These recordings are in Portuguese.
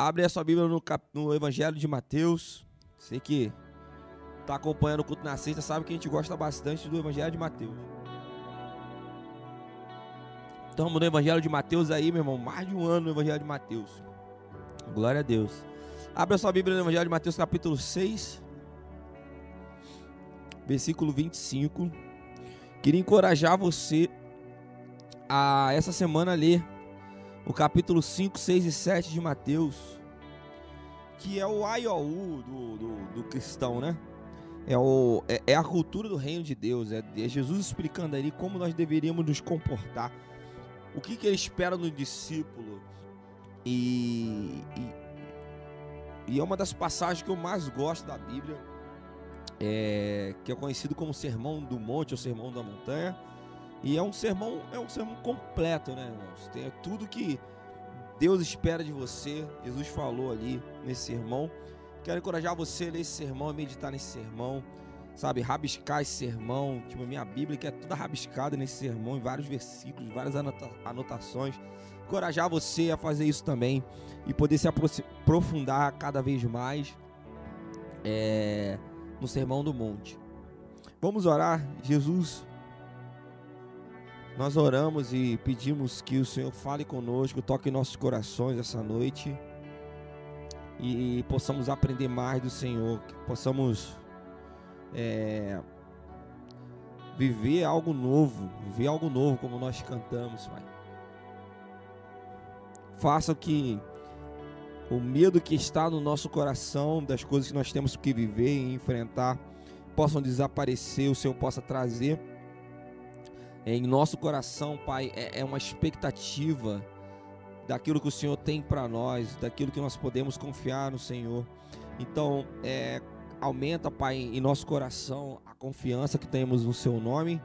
Abre a sua Bíblia no, cap... no Evangelho de Mateus. Você que está acompanhando o culto na sexta sabe que a gente gosta bastante do Evangelho de Mateus. Estamos no Evangelho de Mateus aí, meu irmão. Mais de um ano no Evangelho de Mateus. Glória a Deus. Abre a sua Bíblia no Evangelho de Mateus, capítulo 6, versículo 25. Queria encorajar você a essa semana ler o capítulo 5, 6 e 7 de Mateus, que é o IOU do, do, do cristão, né? É, o, é, é, a cultura do reino de Deus, é, é, Jesus explicando ali como nós deveríamos nos comportar, o que, que ele espera no discípulo, e, e, e é uma das passagens que eu mais gosto da Bíblia, é, que é conhecido como Sermão do Monte ou Sermão da Montanha, e é um sermão, é um sermão completo, né, irmãos? Tem tudo que Deus espera de você. Jesus falou ali nesse sermão. Quero encorajar você a ler esse sermão, a meditar nesse sermão, sabe? Rabiscar esse sermão. Tipo, a minha Bíblia que é toda rabiscada nesse sermão, em vários versículos, várias anota anotações. Encorajar você a fazer isso também e poder se aprofundar cada vez mais é, no Sermão do Monte. Vamos orar, Jesus. Nós oramos e pedimos que o Senhor fale conosco, toque nossos corações essa noite e possamos aprender mais do Senhor, que possamos é, viver algo novo, viver algo novo como nós cantamos, Pai. Faça que o medo que está no nosso coração, das coisas que nós temos que viver e enfrentar, possam desaparecer, o Senhor possa trazer em nosso coração, Pai, é, é uma expectativa daquilo que o Senhor tem para nós, daquilo que nós podemos confiar no Senhor. Então, é, aumenta, Pai, em nosso coração a confiança que temos no Seu nome.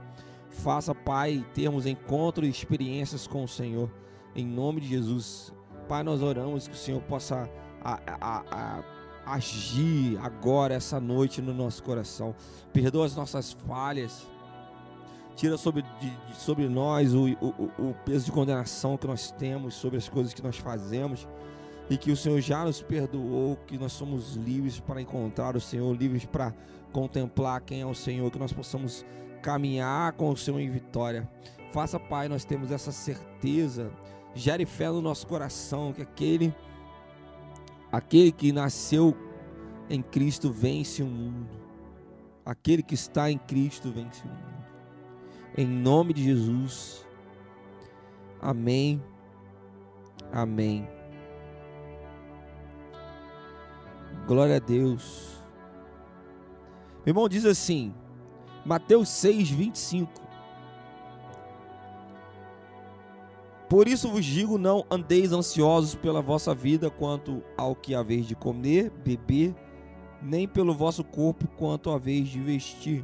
Faça, Pai, termos encontros e experiências com o Senhor. Em nome de Jesus. Pai, nós oramos que o Senhor possa a, a, a, agir agora, essa noite, no nosso coração. Perdoa as nossas falhas tira sobre, de, sobre nós o, o, o peso de condenação que nós temos sobre as coisas que nós fazemos e que o Senhor já nos perdoou, que nós somos livres para encontrar o Senhor, livres para contemplar quem é o Senhor, que nós possamos caminhar com o Senhor em vitória. Faça, Pai, nós temos essa certeza, gere fé no nosso coração que aquele aquele que nasceu em Cristo vence o mundo. Aquele que está em Cristo vence o mundo. Em nome de Jesus. Amém. Amém. Glória a Deus. Meu irmão diz assim, Mateus 6, 25. Por isso vos digo: não andeis ansiosos pela vossa vida quanto ao que haveis de comer, beber, nem pelo vosso corpo quanto haveis de vestir.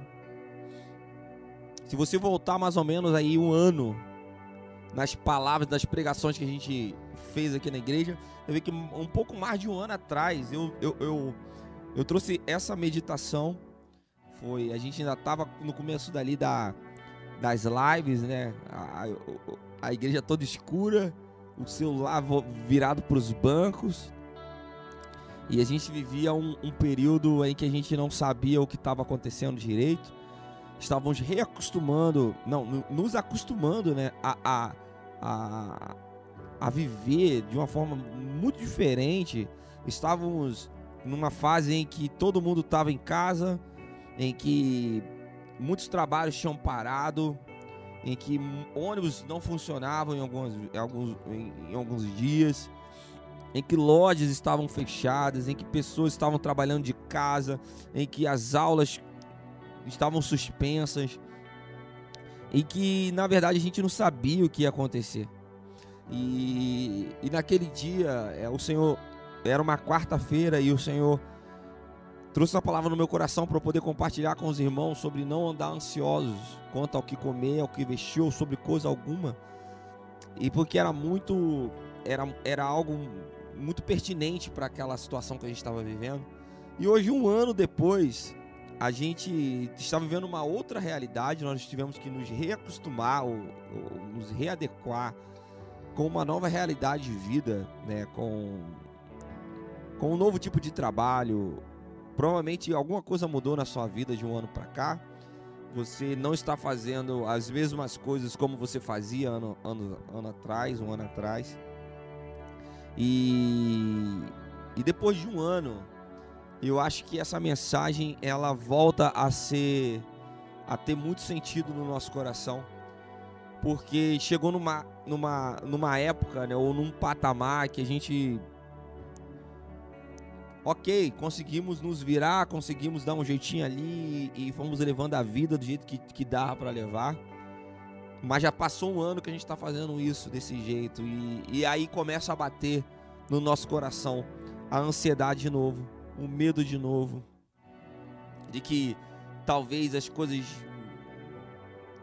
Se você voltar mais ou menos aí um ano nas palavras das pregações que a gente fez aqui na igreja, você vê que um pouco mais de um ano atrás eu, eu, eu, eu trouxe essa meditação. Foi, a gente ainda estava no começo dali da, das lives, né? A, a, a igreja toda escura, o celular virado para os bancos. E a gente vivia um, um período em que a gente não sabia o que estava acontecendo direito estávamos reacostumando, não, nos acostumando, né, a, a, a, a viver de uma forma muito diferente. Estávamos numa fase em que todo mundo estava em casa, em que muitos trabalhos tinham parado, em que ônibus não funcionavam em alguns, em alguns, em, em alguns dias, em que lojas estavam fechadas, em que pessoas estavam trabalhando de casa, em que as aulas estavam suspensas e que na verdade a gente não sabia o que ia acontecer. E, e naquele dia é, o Senhor era uma quarta-feira e o Senhor trouxe uma palavra no meu coração para eu poder compartilhar com os irmãos sobre não andar ansiosos quanto ao que comer, ao que vestir ou sobre coisa alguma. E porque era muito era, era algo muito pertinente para aquela situação que a gente estava vivendo. E hoje um ano depois, a gente está vivendo uma outra realidade, nós tivemos que nos reacostumar ou, ou, nos readequar com uma nova realidade de vida, né, com com um novo tipo de trabalho. Provavelmente alguma coisa mudou na sua vida de um ano para cá. Você não está fazendo as mesmas coisas como você fazia ano, ano, ano atrás, um ano atrás. E, e depois de um ano, eu acho que essa mensagem ela volta a ser a ter muito sentido no nosso coração porque chegou numa, numa, numa época, né, ou num patamar que a gente. Ok, conseguimos nos virar, conseguimos dar um jeitinho ali e fomos levando a vida do jeito que, que dava para levar. Mas já passou um ano que a gente está fazendo isso desse jeito. E, e aí começa a bater no nosso coração a ansiedade de novo, o medo de novo, de que talvez as coisas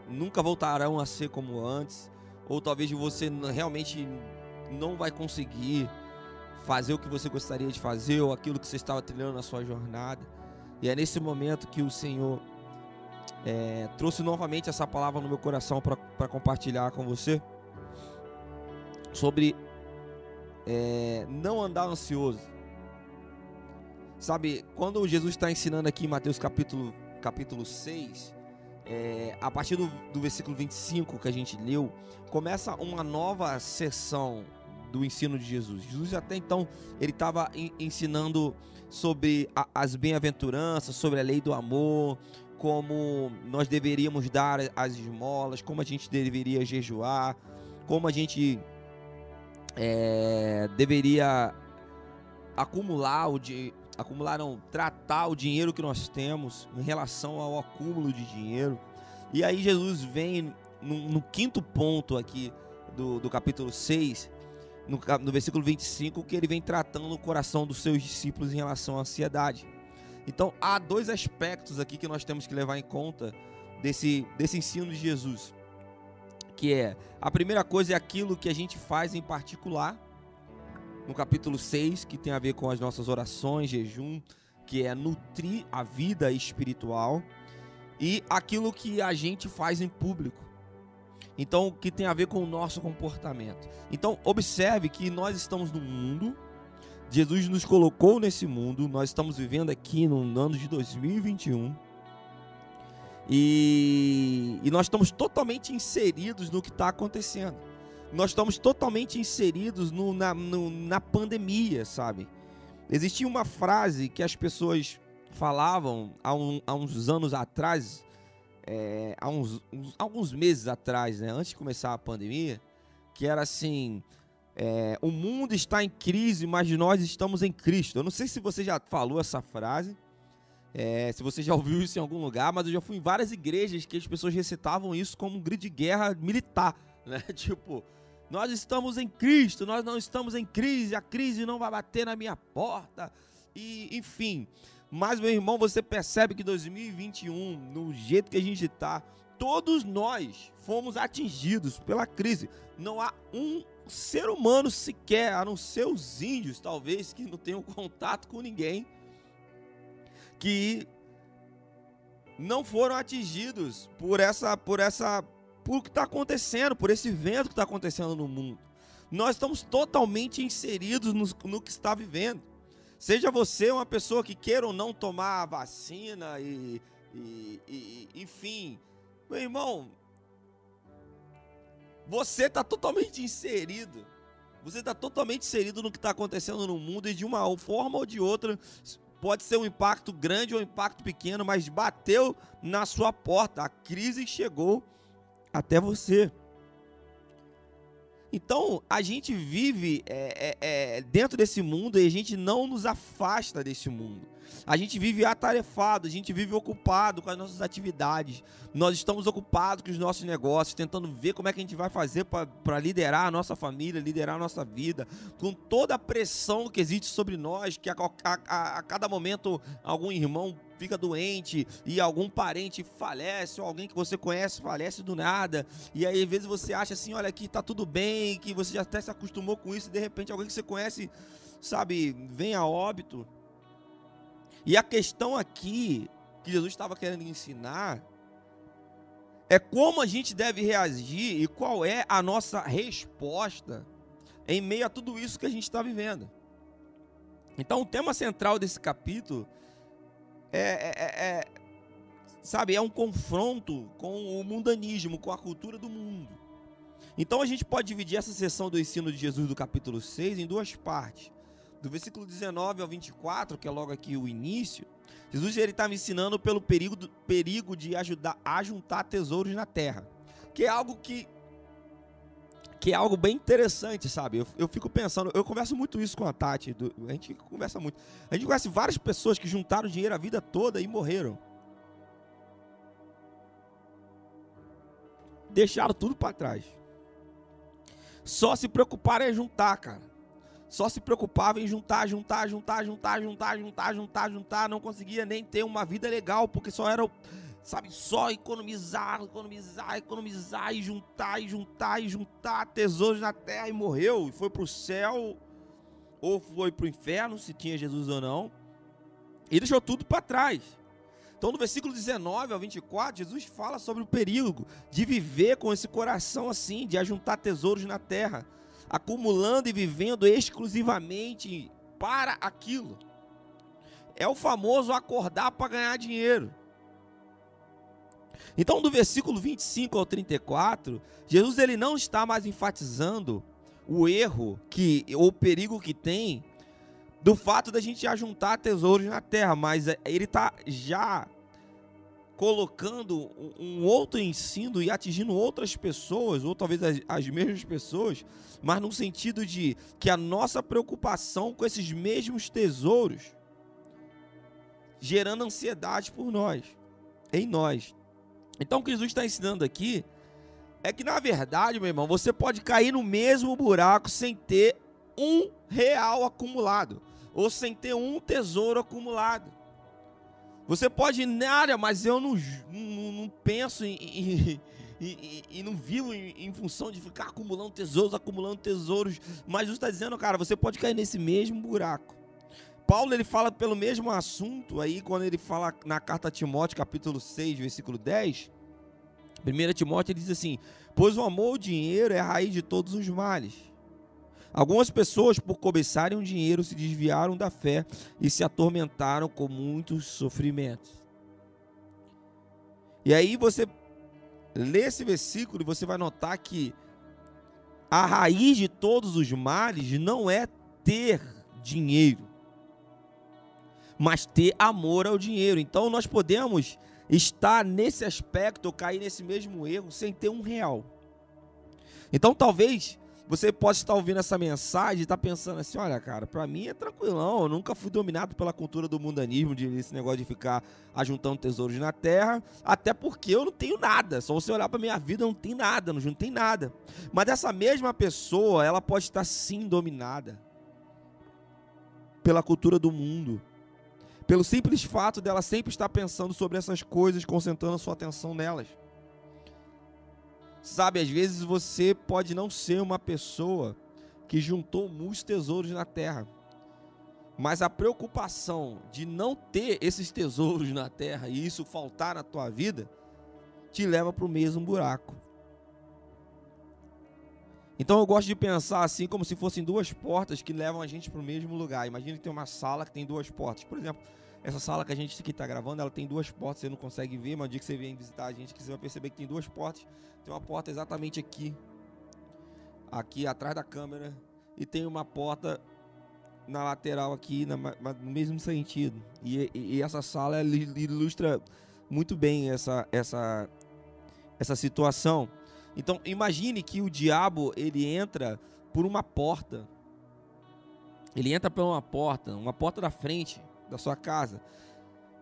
nunca voltarão a ser como antes, ou talvez você realmente não vai conseguir fazer o que você gostaria de fazer ou aquilo que você estava trilhando na sua jornada. E é nesse momento que o Senhor é, trouxe novamente essa palavra no meu coração para compartilhar com você sobre é, não andar ansioso. Sabe, quando Jesus está ensinando aqui em Mateus capítulo, capítulo 6, é, a partir do, do versículo 25 que a gente leu, começa uma nova sessão do ensino de Jesus. Jesus até então ele estava ensinando sobre a, as bem-aventuranças, sobre a lei do amor, como nós deveríamos dar as esmolas, como a gente deveria jejuar, como a gente é, deveria acumular o de acumular não, tratar o dinheiro que nós temos em relação ao acúmulo de dinheiro. E aí Jesus vem no, no quinto ponto aqui do, do capítulo 6, no, no versículo 25, que ele vem tratando o coração dos seus discípulos em relação à ansiedade. Então há dois aspectos aqui que nós temos que levar em conta desse, desse ensino de Jesus. Que é, a primeira coisa é aquilo que a gente faz em particular, no capítulo 6, que tem a ver com as nossas orações, jejum, que é nutrir a vida espiritual, e aquilo que a gente faz em público. Então, que tem a ver com o nosso comportamento. Então, observe que nós estamos no mundo, Jesus nos colocou nesse mundo, nós estamos vivendo aqui no ano de 2021. E, e nós estamos totalmente inseridos no que está acontecendo nós estamos totalmente inseridos no, na, no, na pandemia, sabe? Existia uma frase que as pessoas falavam há, um, há uns anos atrás, é, há uns, uns, alguns meses atrás, né, antes de começar a pandemia, que era assim: é, o mundo está em crise, mas nós estamos em Cristo. Eu não sei se você já falou essa frase, é, se você já ouviu isso em algum lugar, mas eu já fui em várias igrejas que as pessoas recitavam isso como um grito de guerra militar, né? tipo, nós estamos em Cristo, nós não estamos em crise, a crise não vai bater na minha porta. E, enfim. Mas, meu irmão, você percebe que 2021, no jeito que a gente está, todos nós fomos atingidos pela crise. Não há um ser humano sequer, a não ser os índios, talvez, que não tenham contato com ninguém, que não foram atingidos por essa, por essa por o que está acontecendo, por esse vento que está acontecendo no mundo. Nós estamos totalmente inseridos no, no, que está vivendo. Seja você uma pessoa que queira ou não tomar a vacina e, e, e enfim, meu irmão, você está totalmente inserido. Você está totalmente inserido no que está acontecendo no mundo e de uma forma ou de outra pode ser um impacto grande ou um impacto pequeno, mas bateu na sua porta. A crise chegou até você. Então, a gente vive é, é, é, dentro desse mundo e a gente não nos afasta desse mundo. A gente vive atarefado, a gente vive ocupado com as nossas atividades. Nós estamos ocupados com os nossos negócios, tentando ver como é que a gente vai fazer para liderar a nossa família, liderar a nossa vida, com toda a pressão que existe sobre nós, que a, a, a cada momento algum irmão fica doente e algum parente falece, ou alguém que você conhece falece do nada, e aí às vezes você acha assim, olha aqui tá tudo bem, que você já até se acostumou com isso, e de repente alguém que você conhece, sabe, vem a óbito. E a questão aqui que Jesus estava querendo ensinar é como a gente deve reagir e qual é a nossa resposta em meio a tudo isso que a gente está vivendo. Então, o tema central desse capítulo é, é, é, é, sabe, é um confronto com o mundanismo, com a cultura do mundo. Então, a gente pode dividir essa sessão do ensino de Jesus do capítulo 6 em duas partes. Do versículo 19 ao 24, que é logo aqui o início, Jesus ele está me ensinando pelo perigo, do, perigo de ajudar a juntar tesouros na terra, que é algo que que é algo bem interessante, sabe? Eu, eu fico pensando, eu converso muito isso com a Tati, do, a gente conversa muito. A gente conhece várias pessoas que juntaram dinheiro a vida toda e morreram. Deixaram tudo para trás. Só se preocuparam em juntar, cara. Só se preocupavam em juntar, juntar, juntar, juntar, juntar, juntar, juntar, juntar. Não conseguia nem ter uma vida legal, porque só era sabe, só economizar, economizar, economizar e juntar e juntar e juntar tesouros na terra e morreu e foi para o céu ou foi para o inferno, se tinha Jesus ou não, e deixou tudo para trás. Então, no versículo 19 ao 24, Jesus fala sobre o perigo de viver com esse coração assim, de ajuntar tesouros na terra, acumulando e vivendo exclusivamente para aquilo. É o famoso acordar para ganhar dinheiro. Então, do versículo 25 ao 34, Jesus ele não está mais enfatizando o erro que ou o perigo que tem do fato da gente ajuntar tesouros na terra, mas é, ele está já colocando um outro ensino e atingindo outras pessoas, ou talvez as, as, mesmas pessoas, mas no sentido de que a nossa preocupação com esses mesmos tesouros gerando ansiedade por nós, em nós. Então o que Jesus está ensinando aqui é que na verdade, meu irmão, você pode cair no mesmo buraco sem ter um real acumulado ou sem ter um tesouro acumulado. Você pode ir na área, mas eu não, não, não penso em, em, em, e, não vivo em, função de ficar acumulando tesouros, acumulando tesouros. Mas Jesus está dizendo, cara, você pode cair nesse mesmo buraco. Paulo ele fala pelo mesmo assunto aí quando ele fala na carta a Timóteo, capítulo 6, versículo 10. 1 Timóteo ele diz assim: "Pois o amor ao dinheiro é a raiz de todos os males. Algumas pessoas, por cobiçarem o dinheiro, se desviaram da fé e se atormentaram com muitos sofrimentos." E aí você lê esse versículo e você vai notar que a raiz de todos os males não é ter dinheiro mas ter amor ao dinheiro. Então nós podemos estar nesse aspecto, cair nesse mesmo erro, sem ter um real. Então talvez você possa estar ouvindo essa mensagem e estar pensando assim: olha, cara, para mim é tranquilão, eu nunca fui dominado pela cultura do mundanismo, de esse negócio de ficar ajuntando tesouros na terra, até porque eu não tenho nada. Só você olhar para minha vida, eu não tem nada, não tem nada. Mas essa mesma pessoa, ela pode estar sim dominada pela cultura do mundo pelo simples fato dela sempre estar pensando sobre essas coisas, concentrando a sua atenção nelas. Sabe, às vezes você pode não ser uma pessoa que juntou muitos tesouros na terra, mas a preocupação de não ter esses tesouros na terra e isso faltar na tua vida te leva para o mesmo buraco. Então eu gosto de pensar assim como se fossem duas portas que levam a gente para o mesmo lugar. Imagina que tem uma sala que tem duas portas. Por exemplo, essa sala que a gente aqui está gravando, ela tem duas portas, você não consegue ver, mas no dia que você vem visitar a gente, que você vai perceber que tem duas portas. Tem uma porta exatamente aqui, aqui atrás da câmera, e tem uma porta na lateral aqui, na, no mesmo sentido. E, e, e essa sala ilustra muito bem essa, essa, essa situação. Então imagine que o diabo ele entra por uma porta. Ele entra por uma porta, uma porta da frente da sua casa.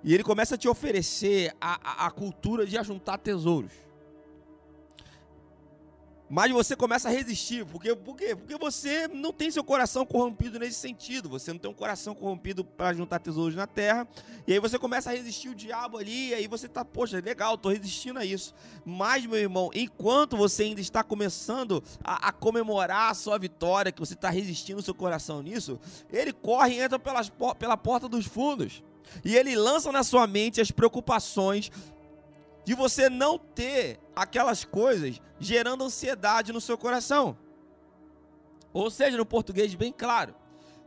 E ele começa a te oferecer a, a, a cultura de ajuntar tesouros. Mas você começa a resistir. Por quê? Por quê? Porque você não tem seu coração corrompido nesse sentido. Você não tem um coração corrompido para juntar tesouros na terra. E aí você começa a resistir o diabo ali. E aí você tá, poxa, legal, tô resistindo a isso. Mas, meu irmão, enquanto você ainda está começando a, a comemorar a sua vitória, que você está resistindo o seu coração nisso, ele corre e entra pelas, pela porta dos fundos. E ele lança na sua mente as preocupações de você não ter aquelas coisas gerando ansiedade no seu coração. Ou seja, no português bem claro,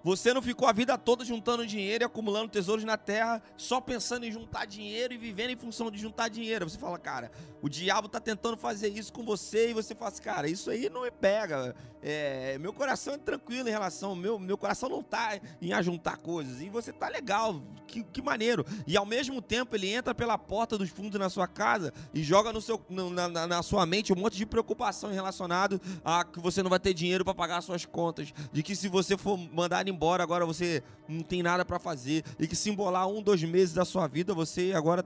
Você não ficou a vida toda juntando dinheiro e acumulando tesouros na terra, só pensando em juntar dinheiro e vivendo em função de juntar dinheiro. Você fala, cara, o diabo tá tentando fazer isso com você e você fala assim, cara, isso aí não me pega. É, meu coração é tranquilo em relação, meu, meu coração não tá em ajuntar coisas. E você tá legal, que, que maneiro. E ao mesmo tempo ele entra pela porta dos fundos na sua casa e joga no seu, no, na, na, sua mente um monte de preocupação relacionado a que você não vai ter dinheiro para pagar suas contas, de que se você for mandar embora agora você não tem nada para fazer e que se embolar um, dois meses da sua vida você agora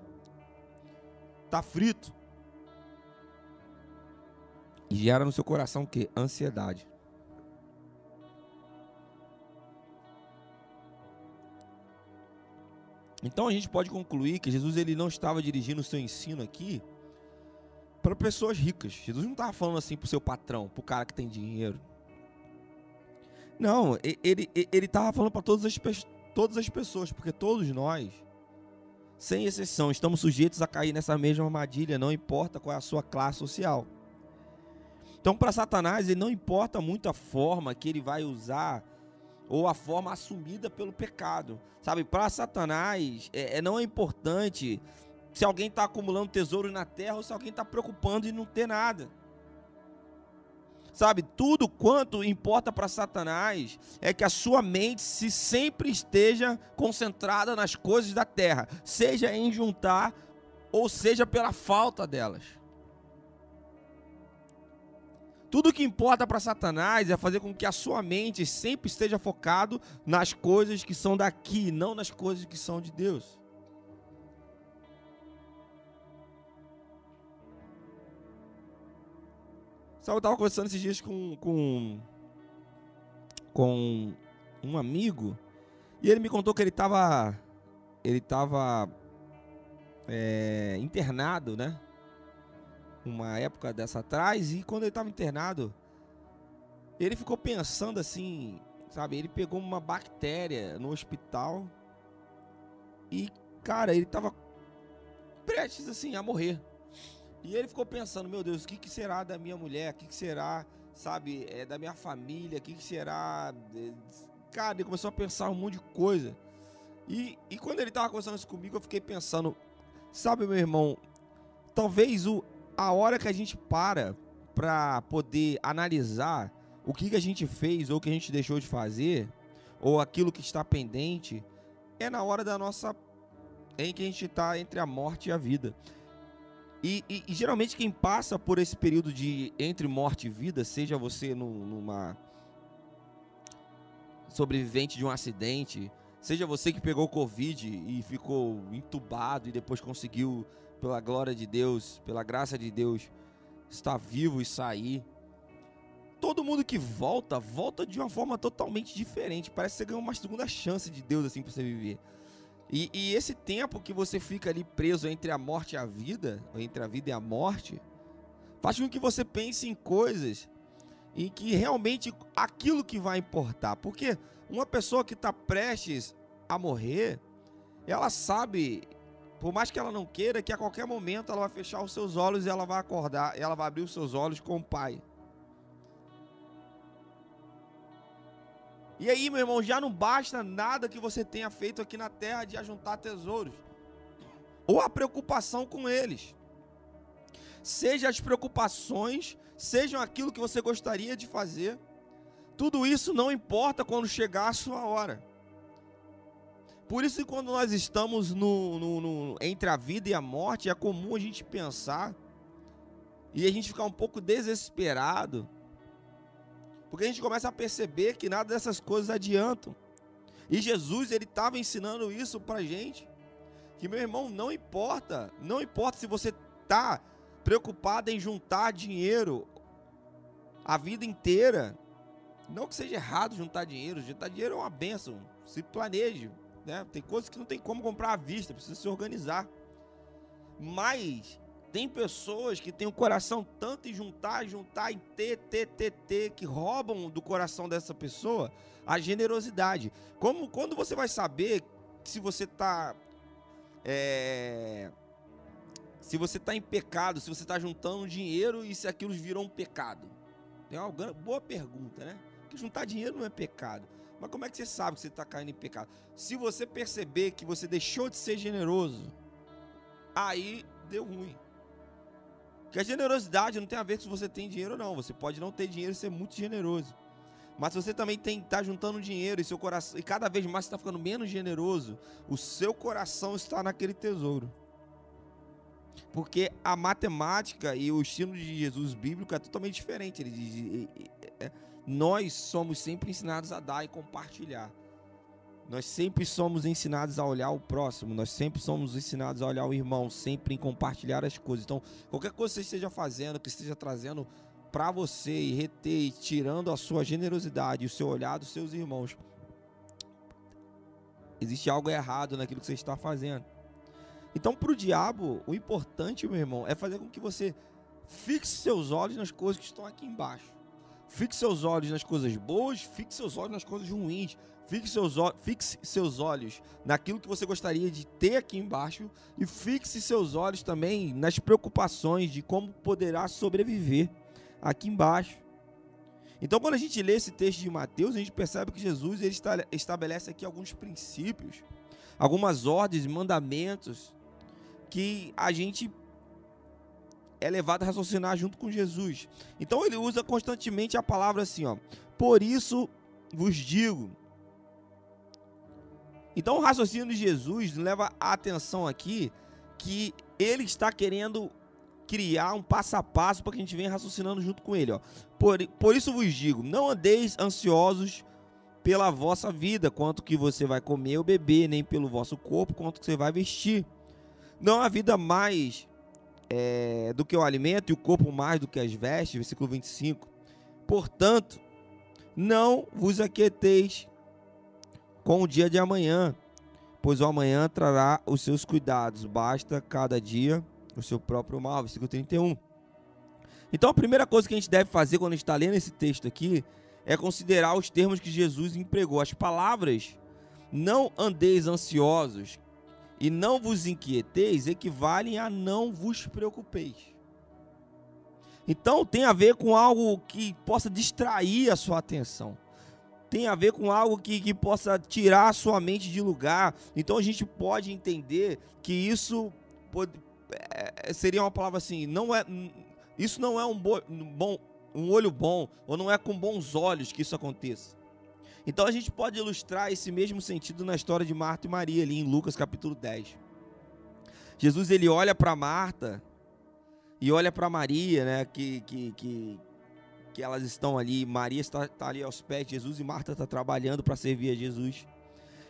tá frito. E gera no seu coração o quê? Ansiedade. Então a gente pode concluir que Jesus ele não estava dirigindo o seu ensino aqui para pessoas ricas. Jesus não estava falando assim para o seu patrão, para o cara que tem dinheiro. Não, ele ele estava falando para todas as, todas as pessoas, porque todos nós, sem exceção, estamos sujeitos a cair nessa mesma armadilha, não importa qual é a sua classe social. Então, para Satanás, ele não importa muito a forma que ele vai usar ou a forma assumida pelo pecado. Sabe, para Satanás, é, é, não é importante se alguém está acumulando tesouros na terra ou se alguém está preocupando em não ter nada. Sabe, tudo quanto importa para Satanás é que a sua mente se sempre esteja concentrada nas coisas da terra, seja em juntar ou seja pela falta delas. Tudo que importa para Satanás é fazer com que a sua mente sempre esteja focado nas coisas que são daqui, não nas coisas que são de Deus. Sabe, eu estava conversando esses dias com, com, com um amigo e ele me contou que ele estava ele estava é, internado, né? Uma época dessa atrás e quando ele estava internado, ele ficou pensando assim, sabe? Ele pegou uma bactéria no hospital e, cara, ele estava prestes assim a morrer. E ele ficou pensando, meu Deus, o que, que será da minha mulher? O que, que será, sabe, é, da minha família? O que, que será? Cara, ele começou a pensar um monte de coisa. E, e quando ele estava conversando isso comigo, eu fiquei pensando, sabe, meu irmão, talvez o, a hora que a gente para para poder analisar o que, que a gente fez ou o que a gente deixou de fazer, ou aquilo que está pendente, é na hora da nossa. em que a gente está entre a morte e a vida. E, e, e, geralmente quem passa por esse período de entre morte e vida, seja você no, numa sobrevivente de um acidente, seja você que pegou Covid e ficou entubado e depois conseguiu pela glória de Deus, pela graça de Deus, estar vivo e sair. Todo mundo que volta, volta de uma forma totalmente diferente. Parece que você ganhou uma segunda chance de Deus assim para você viver. E, e, esse tempo que você fica ali preso entre a morte e a vida, ou entre a vida e a morte, faz com que você pense em coisas em que realmente aquilo que vai importar. Porque uma pessoa que está prestes a morrer, ela sabe por mais que ela não queira, que a qualquer momento ela vai fechar os seus olhos e ela vai acordar, ela vai abrir os seus olhos com o Pai. E aí, meu irmão, já não basta nada que você tenha feito aqui na terra de ajuntar tesouros, ou a preocupação com eles. Seja as preocupações, sejam aquilo que você gostaria de fazer, tudo isso não importa quando chegar a sua hora. Por isso, quando nós estamos no, no, no, entre a vida e a morte, é comum a gente pensar e a gente ficar um pouco desesperado, porque a gente começa a perceber que nada dessas coisas adiantam. E Jesus, ele estava ensinando isso para gente, que meu irmão, não importa, não importa se você está preocupado em juntar dinheiro a vida inteira, não que seja errado juntar dinheiro, juntar dinheiro é uma benção, se planeje, né? Tem coisas que não tem como comprar à vista, precisa se organizar. Mas tem pessoas que têm o coração tanto em juntar, juntar, em ter, ter, ter, ter, que roubam do coração dessa pessoa a generosidade. Como quando você vai saber se você está é, se você está em pecado, se você está juntando dinheiro e se aquilo virou um pecado? É uma boa pergunta, né? Porque juntar dinheiro não é pecado. Mas como é que você sabe que você está caindo em pecado? Se você perceber que você deixou de ser generoso, aí deu ruim. Porque a generosidade não tem a ver se você tem dinheiro ou não. Você pode não ter dinheiro e ser muito generoso. Mas você também tem tá juntando dinheiro e seu coração e cada vez mais está ficando menos generoso, o seu coração está naquele tesouro. Porque a matemática e o estilo de Jesus bíblico é totalmente diferente. Ele diz: nós somos sempre ensinados a dar e compartilhar. Nós sempre somos ensinados a olhar o próximo, nós sempre somos ensinados a olhar o irmão, sempre em compartilhar as coisas. Então, qualquer coisa que você esteja fazendo, que esteja trazendo para você e reter e tirando a sua generosidade, o seu olhar dos seus irmãos, existe algo errado naquilo que você está fazendo. Então, para o diabo, o importante, meu irmão, é fazer com que você fixe seus olhos nas coisas que estão aqui embaixo. Fixe seus olhos nas coisas boas, fixe seus olhos nas coisas ruins. Fixe seus, fixe seus olhos naquilo que você gostaria de ter aqui embaixo e fixe seus olhos também nas preocupações de como poderá sobreviver aqui embaixo. Então, quando a gente lê esse texto de Mateus, a gente percebe que Jesus ele estabelece aqui alguns princípios, algumas ordens mandamentos que a gente é levado a raciocinar junto com Jesus. Então ele usa constantemente a palavra assim, ó. Por isso vos digo. Então o raciocínio de Jesus leva a atenção aqui que ele está querendo criar um passo a passo para que a gente venha raciocinando junto com ele, ó. Por, por isso vos digo, não andeis ansiosos pela vossa vida, quanto que você vai comer ou beber, nem pelo vosso corpo, quanto que você vai vestir. Não há vida mais é, do que o alimento e o corpo mais do que as vestes, versículo 25. Portanto, não vos aquieteis com o dia de amanhã, pois o amanhã trará os seus cuidados, basta cada dia o seu próprio mal, versículo 31. Então a primeira coisa que a gente deve fazer quando a gente está lendo esse texto aqui é considerar os termos que Jesus empregou. As palavras não andeis ansiosos, e não vos inquieteis equivalem a não vos preocupeis. Então tem a ver com algo que possa distrair a sua atenção. Tem a ver com algo que, que possa tirar a sua mente de lugar. Então a gente pode entender que isso pode, é, seria uma palavra assim, não é isso não é um bom um olho bom ou não é com bons olhos que isso aconteça. Então a gente pode ilustrar esse mesmo sentido na história de Marta e Maria ali em Lucas capítulo 10. Jesus ele olha para Marta e olha para Maria, né, que, que, que, que elas estão ali, Maria está, está ali aos pés de Jesus e Marta está trabalhando para servir a Jesus.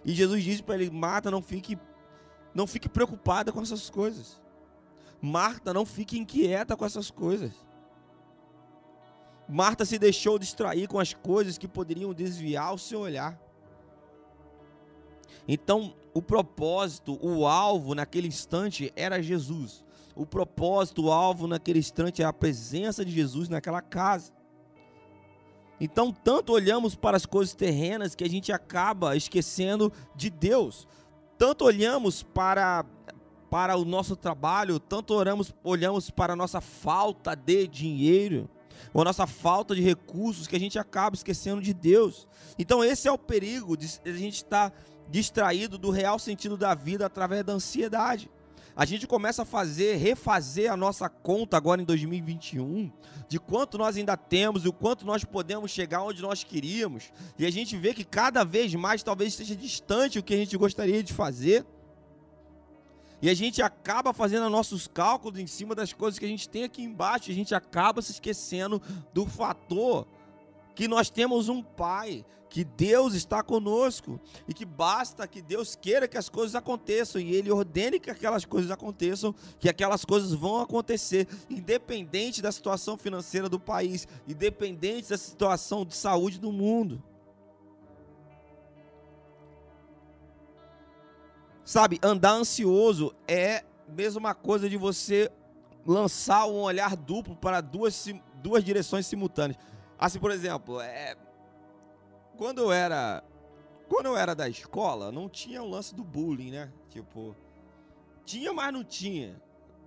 E Jesus diz para ele: Marta, não fique, não fique preocupada com essas coisas. Marta, não fique inquieta com essas coisas. Marta se deixou distrair com as coisas que poderiam desviar o seu olhar. Então, o propósito, o alvo naquele instante era Jesus. O propósito, o alvo naquele instante era a presença de Jesus naquela casa. Então, tanto olhamos para as coisas terrenas que a gente acaba esquecendo de Deus. Tanto olhamos para para o nosso trabalho, tanto oramos, olhamos para a nossa falta de dinheiro ou a nossa falta de recursos, que a gente acaba esquecendo de Deus. Então, esse é o perigo de a gente estar distraído do real sentido da vida através da ansiedade. A gente começa a fazer, refazer a nossa conta agora em 2021, de quanto nós ainda temos e o quanto nós podemos chegar onde nós queríamos, e a gente vê que cada vez mais talvez esteja distante o que a gente gostaria de fazer. E a gente acaba fazendo nossos cálculos em cima das coisas que a gente tem aqui embaixo. A gente acaba se esquecendo do fator que nós temos um Pai, que Deus está conosco e que basta que Deus queira que as coisas aconteçam e Ele ordene que aquelas coisas aconteçam, que aquelas coisas vão acontecer, independente da situação financeira do país, independente da situação de saúde do mundo. Sabe, andar ansioso é mesma coisa de você lançar um olhar duplo para duas, duas direções simultâneas. Assim, por exemplo, é... quando eu era quando eu era da escola, não tinha o lance do bullying, né? Tipo, tinha, mas não tinha.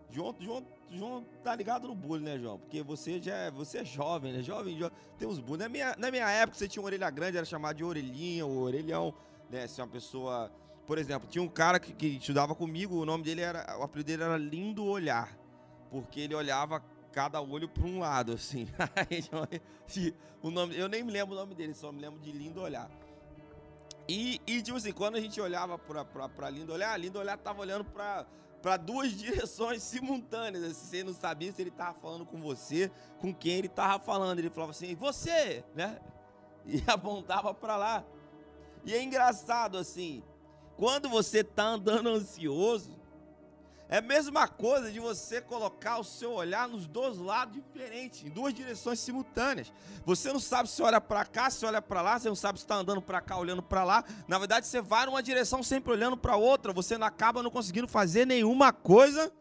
João, João João tá ligado no bullying, né, João? Porque você já é, você é jovem, né? Jovem, tem uns bullying. Na minha, na minha época, você tinha orelha grande, era chamado de orelhinha ou orelhão, né? Se uma pessoa. Por exemplo, tinha um cara que, que estudava comigo, o nome dele era. O apelido dele era Lindo Olhar. Porque ele olhava cada olho para um lado, assim. o nome, eu nem me lembro o nome dele, só me lembro de Lindo Olhar. E, e tipo assim, quando a gente olhava pra Lindo Olhar, Lindo Olhar tava olhando pra, pra duas direções simultâneas. Assim, você não sabia se ele tava falando com você, com quem ele tava falando. Ele falava assim, você, né? E apontava para lá. E é engraçado assim, quando você tá andando ansioso, é a mesma coisa de você colocar o seu olhar nos dois lados diferentes, em duas direções simultâneas. Você não sabe se olha para cá, se olha para lá, você não sabe se está andando para cá, olhando para lá. Na verdade, você vai numa direção sempre olhando para outra. Você não acaba não conseguindo fazer nenhuma coisa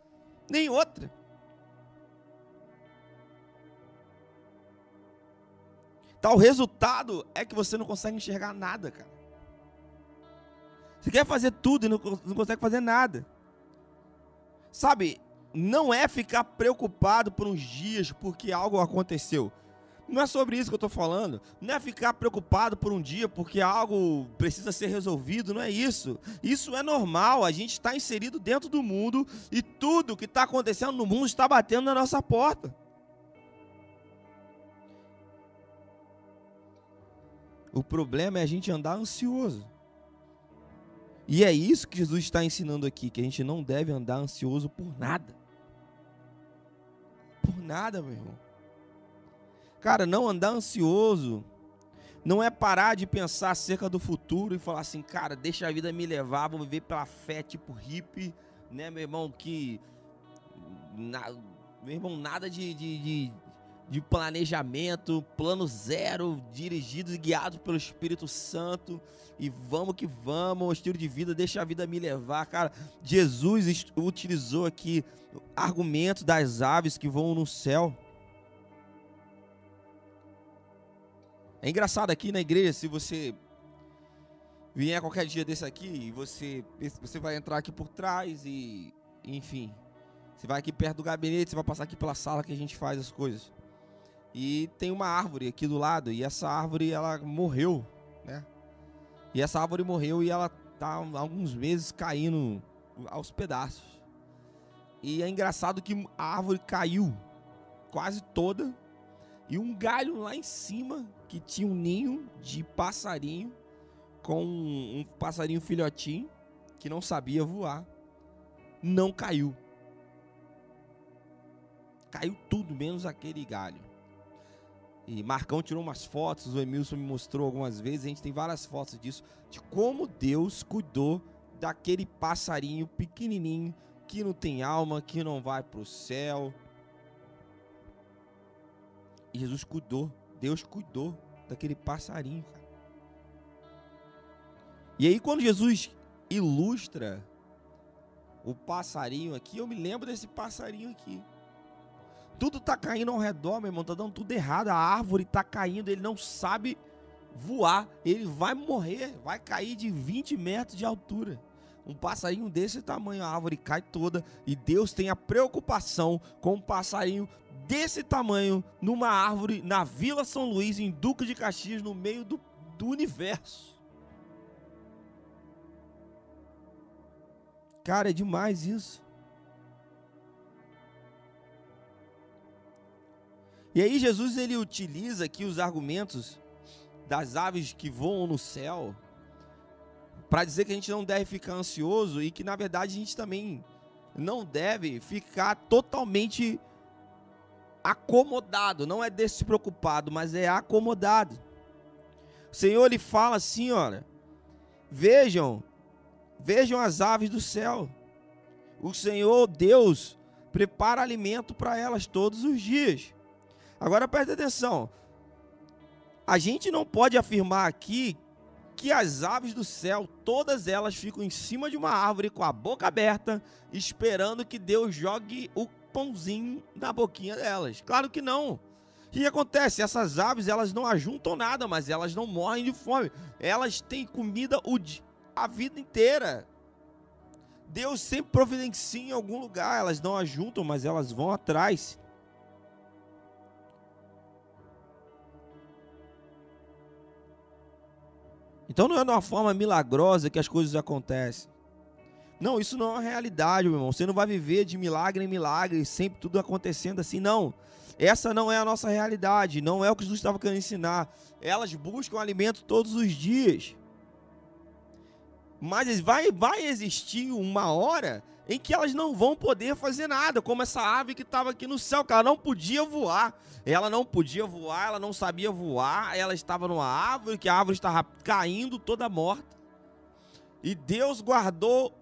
nem outra. Tá, o resultado é que você não consegue enxergar nada, cara. Você quer fazer tudo e não, não consegue fazer nada. Sabe, não é ficar preocupado por uns dias porque algo aconteceu. Não é sobre isso que eu estou falando. Não é ficar preocupado por um dia porque algo precisa ser resolvido. Não é isso. Isso é normal. A gente está inserido dentro do mundo e tudo que está acontecendo no mundo está batendo na nossa porta. O problema é a gente andar ansioso. E é isso que Jesus está ensinando aqui, que a gente não deve andar ansioso por nada. Por nada, meu irmão. Cara, não andar ansioso não é parar de pensar acerca do futuro e falar assim, cara, deixa a vida me levar, vou viver pela fé, tipo hippie, né, meu irmão, que. Na, meu irmão, nada de, de, de de planejamento, plano zero, dirigidos e guiados pelo Espírito Santo. E vamos que vamos, estilo de vida, deixa a vida me levar. Cara, Jesus utilizou aqui argumentos das aves que voam no céu. É engraçado aqui na igreja, se você vier qualquer dia desse aqui, você, você vai entrar aqui por trás e, enfim, você vai aqui perto do gabinete, você vai passar aqui pela sala que a gente faz as coisas. E tem uma árvore aqui do lado e essa árvore ela morreu, né? E essa árvore morreu e ela tá há alguns meses caindo aos pedaços. E é engraçado que a árvore caiu quase toda e um galho lá em cima que tinha um ninho de passarinho com um passarinho filhotinho que não sabia voar não caiu. Caiu tudo menos aquele galho. E Marcão tirou umas fotos, o Emilson me mostrou algumas vezes, a gente tem várias fotos disso, de como Deus cuidou daquele passarinho pequenininho que não tem alma, que não vai para o céu. E Jesus cuidou, Deus cuidou daquele passarinho, cara. E aí quando Jesus ilustra o passarinho aqui, eu me lembro desse passarinho aqui. Tudo tá caindo ao redor, meu irmão, tá dando tudo errado. A árvore tá caindo, ele não sabe voar. Ele vai morrer, vai cair de 20 metros de altura. Um passarinho desse tamanho, a árvore cai toda e Deus tem a preocupação com um passarinho desse tamanho numa árvore na Vila São Luís, em Duque de Caxias, no meio do, do universo. Cara, é demais isso. E aí Jesus ele utiliza aqui os argumentos das aves que voam no céu para dizer que a gente não deve ficar ansioso e que na verdade a gente também não deve ficar totalmente acomodado, não é despreocupado, mas é acomodado. O Senhor ele fala assim, olha: Vejam, vejam as aves do céu. O Senhor Deus prepara alimento para elas todos os dias. Agora preste atenção. A gente não pode afirmar aqui que as aves do céu, todas elas ficam em cima de uma árvore com a boca aberta, esperando que Deus jogue o pãozinho na boquinha delas. Claro que não. O que acontece? Essas aves, elas não ajuntam nada, mas elas não morrem de fome. Elas têm comida a vida inteira. Deus sempre providencia em algum lugar. Elas não ajuntam, mas elas vão atrás. Então não é de uma forma milagrosa que as coisas acontecem. Não, isso não é uma realidade, meu irmão. Você não vai viver de milagre em milagre, sempre tudo acontecendo assim, não. Essa não é a nossa realidade, não é o que Jesus estava querendo ensinar. Elas buscam alimento todos os dias. Mas vai, vai existir uma hora em que elas não vão poder fazer nada, como essa ave que estava aqui no céu, que ela não podia voar. Ela não podia voar, ela não sabia voar, ela estava numa árvore, que a árvore estava caindo toda morta. E Deus guardou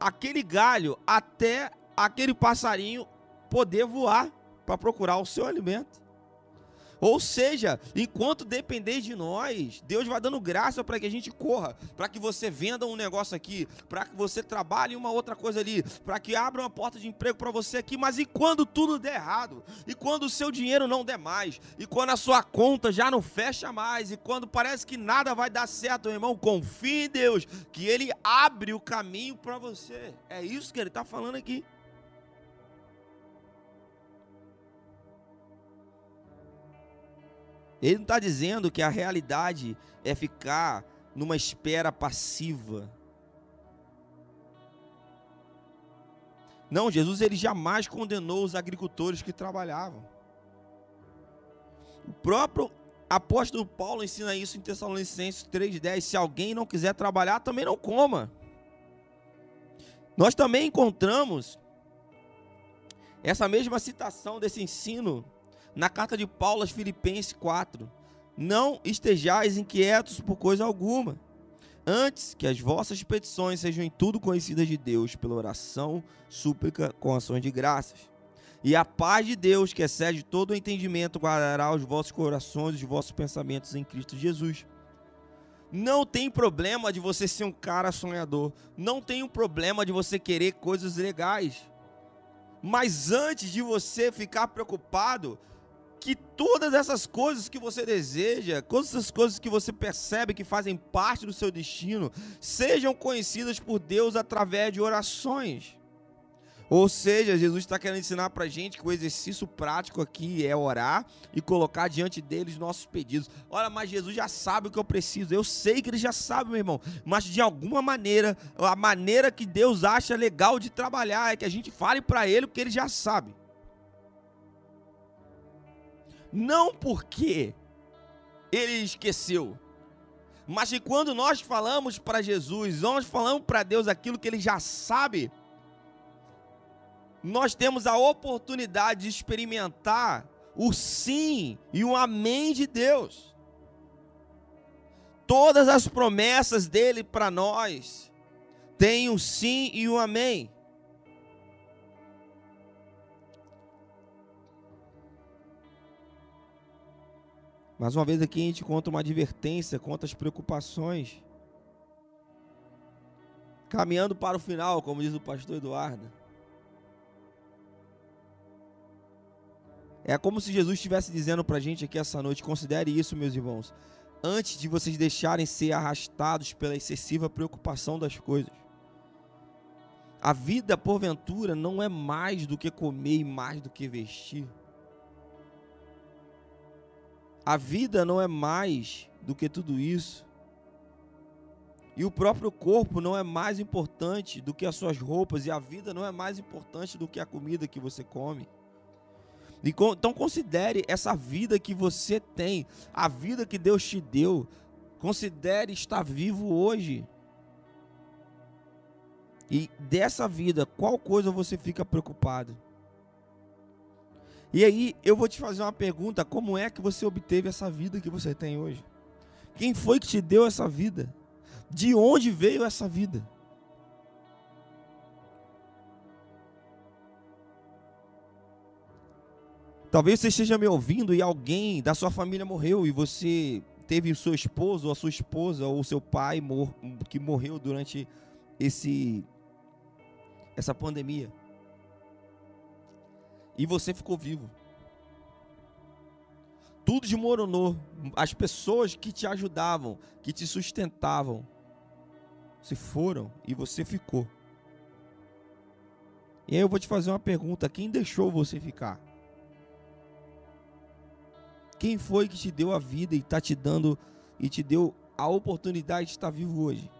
aquele galho até aquele passarinho poder voar para procurar o seu alimento. Ou seja, enquanto depender de nós, Deus vai dando graça para que a gente corra, para que você venda um negócio aqui, para que você trabalhe uma outra coisa ali, para que abra uma porta de emprego para você aqui. Mas e quando tudo der errado? E quando o seu dinheiro não der mais? E quando a sua conta já não fecha mais? E quando parece que nada vai dar certo, meu irmão, confie em Deus, que Ele abre o caminho para você. É isso que Ele está falando aqui. Ele não está dizendo que a realidade é ficar numa espera passiva. Não, Jesus ele jamais condenou os agricultores que trabalhavam. O próprio apóstolo Paulo ensina isso em Tessalonicenses 3:10, se alguém não quiser trabalhar, também não coma. Nós também encontramos essa mesma citação desse ensino na carta de Paulo aos Filipenses 4: Não estejais inquietos por coisa alguma. Antes que as vossas petições sejam em tudo conhecidas de Deus, pela oração, súplica, com ações de graças. E a paz de Deus, que excede todo o entendimento, guardará os vossos corações e os vossos pensamentos em Cristo Jesus. Não tem problema de você ser um cara sonhador. Não tem um problema de você querer coisas legais. Mas antes de você ficar preocupado, que todas essas coisas que você deseja, todas essas coisas que você percebe que fazem parte do seu destino, sejam conhecidas por Deus através de orações. Ou seja, Jesus está querendo ensinar para gente que o exercício prático aqui é orar e colocar diante dele os nossos pedidos. Olha, mas Jesus já sabe o que eu preciso. Eu sei que ele já sabe, meu irmão. Mas de alguma maneira, a maneira que Deus acha legal de trabalhar é que a gente fale para ele o que ele já sabe. Não porque ele esqueceu, mas que quando nós falamos para Jesus, nós falamos para Deus aquilo que ele já sabe, nós temos a oportunidade de experimentar o sim e o amém de Deus. Todas as promessas dele para nós têm o sim e o amém. Mais uma vez aqui a gente conta uma advertência contra as preocupações. Caminhando para o final, como diz o pastor Eduardo. É como se Jesus estivesse dizendo para a gente aqui essa noite: considere isso, meus irmãos, antes de vocês deixarem ser arrastados pela excessiva preocupação das coisas. A vida, porventura, não é mais do que comer e mais do que vestir. A vida não é mais do que tudo isso. E o próprio corpo não é mais importante do que as suas roupas, e a vida não é mais importante do que a comida que você come. Então considere essa vida que você tem, a vida que Deus te deu. Considere estar vivo hoje. E dessa vida, qual coisa você fica preocupado? E aí eu vou te fazer uma pergunta: como é que você obteve essa vida que você tem hoje? Quem foi que te deu essa vida? De onde veio essa vida? Talvez você esteja me ouvindo e alguém da sua família morreu e você teve o seu esposo ou a sua esposa ou o seu pai mor que morreu durante esse essa pandemia e você ficou vivo. Tudo desmoronou. As pessoas que te ajudavam, que te sustentavam, se foram e você ficou. E aí eu vou te fazer uma pergunta: quem deixou você ficar? Quem foi que te deu a vida e está te dando e te deu a oportunidade de estar vivo hoje?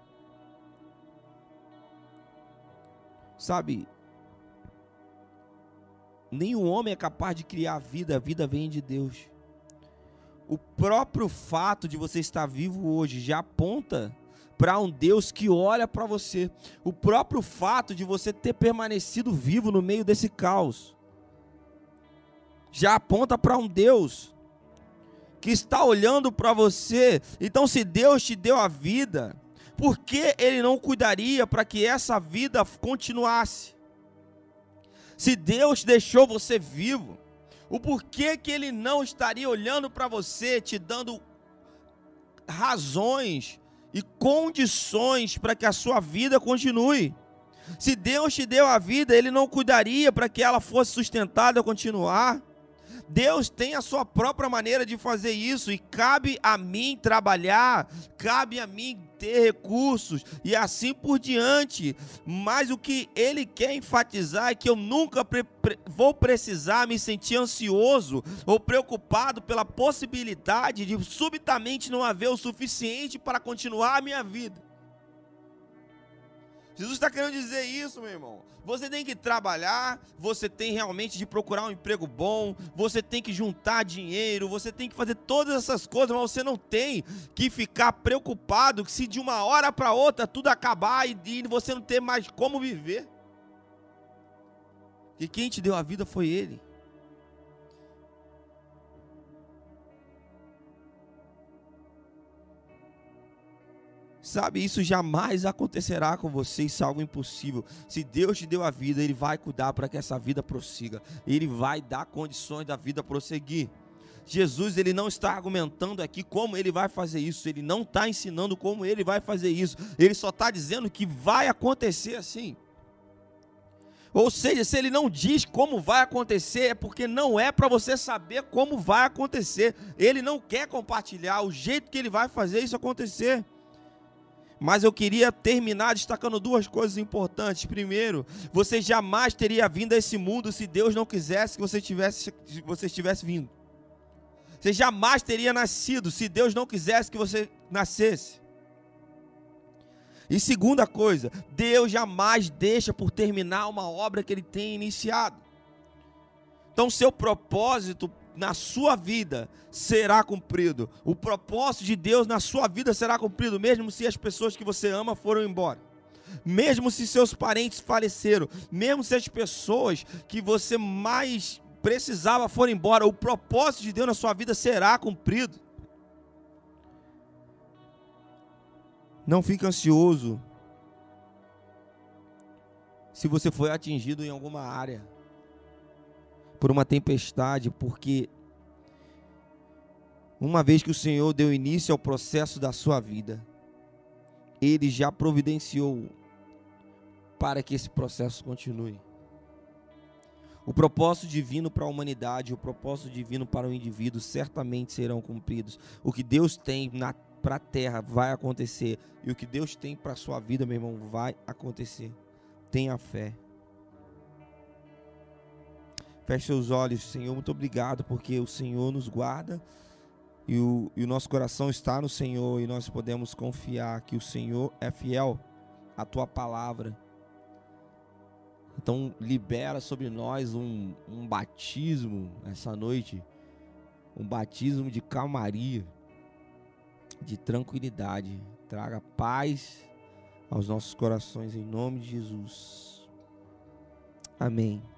Sabe, nenhum homem é capaz de criar a vida, a vida vem de Deus. O próprio fato de você estar vivo hoje já aponta para um Deus que olha para você. O próprio fato de você ter permanecido vivo no meio desse caos já aponta para um Deus que está olhando para você. Então, se Deus te deu a vida, por que Ele não cuidaria para que essa vida continuasse? Se Deus deixou você vivo, o porquê que Ele não estaria olhando para você, te dando razões e condições para que a sua vida continue? Se Deus te deu a vida, Ele não cuidaria para que ela fosse sustentada a continuar? Deus tem a sua própria maneira de fazer isso e cabe a mim trabalhar, cabe a mim ter recursos e assim por diante. Mas o que ele quer enfatizar é que eu nunca pre pre vou precisar me sentir ansioso ou preocupado pela possibilidade de subitamente não haver o suficiente para continuar a minha vida. Jesus está querendo dizer isso, meu irmão. Você tem que trabalhar, você tem realmente de procurar um emprego bom, você tem que juntar dinheiro, você tem que fazer todas essas coisas, mas você não tem que ficar preocupado se de uma hora para outra tudo acabar e você não ter mais como viver. E quem te deu a vida foi Ele. Sabe, isso jamais acontecerá com você, isso é algo impossível. Se Deus te deu a vida, Ele vai cuidar para que essa vida prossiga. Ele vai dar condições da vida prosseguir. Jesus ele não está argumentando aqui como ele vai fazer isso, ele não está ensinando como ele vai fazer isso, ele só está dizendo que vai acontecer assim. Ou seja, se ele não diz como vai acontecer, é porque não é para você saber como vai acontecer. Ele não quer compartilhar o jeito que ele vai fazer isso acontecer. Mas eu queria terminar destacando duas coisas importantes. Primeiro, você jamais teria vindo a esse mundo se Deus não quisesse que você tivesse, você estivesse vindo. Você jamais teria nascido se Deus não quisesse que você nascesse. E segunda coisa, Deus jamais deixa por terminar uma obra que ele tem iniciado. Então, seu propósito na sua vida será cumprido. O propósito de Deus na sua vida será cumprido, mesmo se as pessoas que você ama foram embora. Mesmo se seus parentes faleceram, mesmo se as pessoas que você mais precisava foram embora, o propósito de Deus na sua vida será cumprido. Não fique ansioso se você foi atingido em alguma área por uma tempestade, porque uma vez que o Senhor deu início ao processo da sua vida, ele já providenciou para que esse processo continue. O propósito divino para a humanidade, o propósito divino para o indivíduo certamente serão cumpridos. O que Deus tem para a terra vai acontecer. E o que Deus tem para a sua vida, meu irmão, vai acontecer. Tenha fé. Feche seus olhos, Senhor. Muito obrigado, porque o Senhor nos guarda e o, e o nosso coração está no Senhor e nós podemos confiar que o Senhor é fiel à tua palavra. Então, libera sobre nós um, um batismo essa noite, um batismo de calmaria, de tranquilidade. Traga paz aos nossos corações em nome de Jesus. Amém.